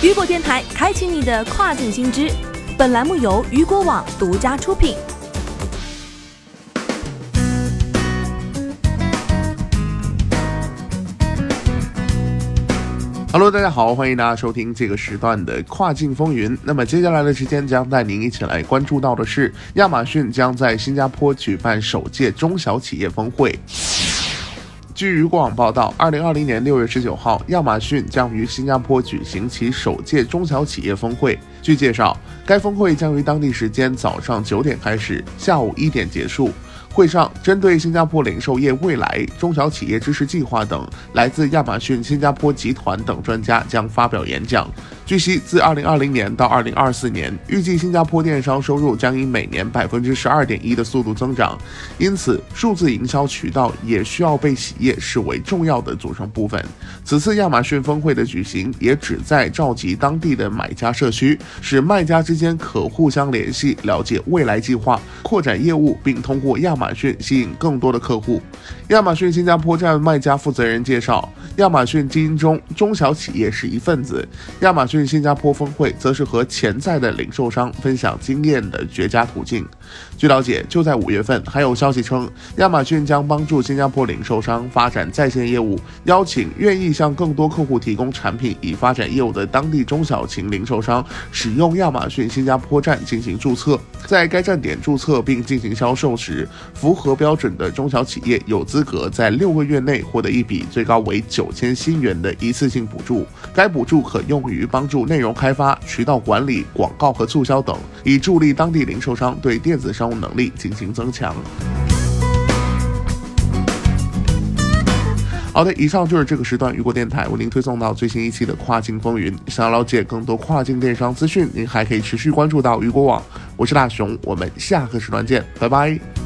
雨果电台开启你的跨境新知。本栏目由雨果网独家出品。Hello，大家好，欢迎大家收听这个时段的跨境风云。那么接下来的时间将带您一起来关注到的是，亚马逊将在新加坡举办首届中小企业峰会。据渔广报道，二零二零年六月十九号，亚马逊将于新加坡举行其首届中小企业峰会。据介绍，该峰会将于当地时间早上九点开始，下午一点结束。会上针对新加坡零售业未来、中小企业支持计划等，来自亚马逊新加坡集团等专家将发表演讲。据悉，自2020年到2024年，预计新加坡电商收入将以每年百分之十二点一的速度增长，因此数字营销渠道也需要被企业视为重要的组成部分。此次亚马逊峰会的举行，也旨在召集当地的买家社区，使卖家之间可互相联系，了解未来计划，扩展业务，并通过亚亚马逊吸引更多的客户。亚马逊新加坡站卖家负责人介绍，亚马逊基因中中小企业是一份子，亚马逊。新加坡峰会则是和潜在的零售商分享经验的绝佳途径。据了解，就在五月份，还有消息称，亚马逊将帮助新加坡零售商发展在线业务，邀请愿意向更多客户提供产品以发展业务的当地中小型零售商使用亚马逊新加坡站进行注册。在该站点注册并进行销售时，符合标准的中小企业有资格在六个月内获得一笔最高为九千新元的一次性补助。该补助可用于帮助内容开发、渠道管理、广告和促销等，以助力当地零售商对电子商务能力进行增强。好的，以上就是这个时段雨果电台为您推送到最新一期的跨境风云。想要了解更多跨境电商资讯，您还可以持续关注到雨果网。我是大熊，我们下个时段见，拜拜。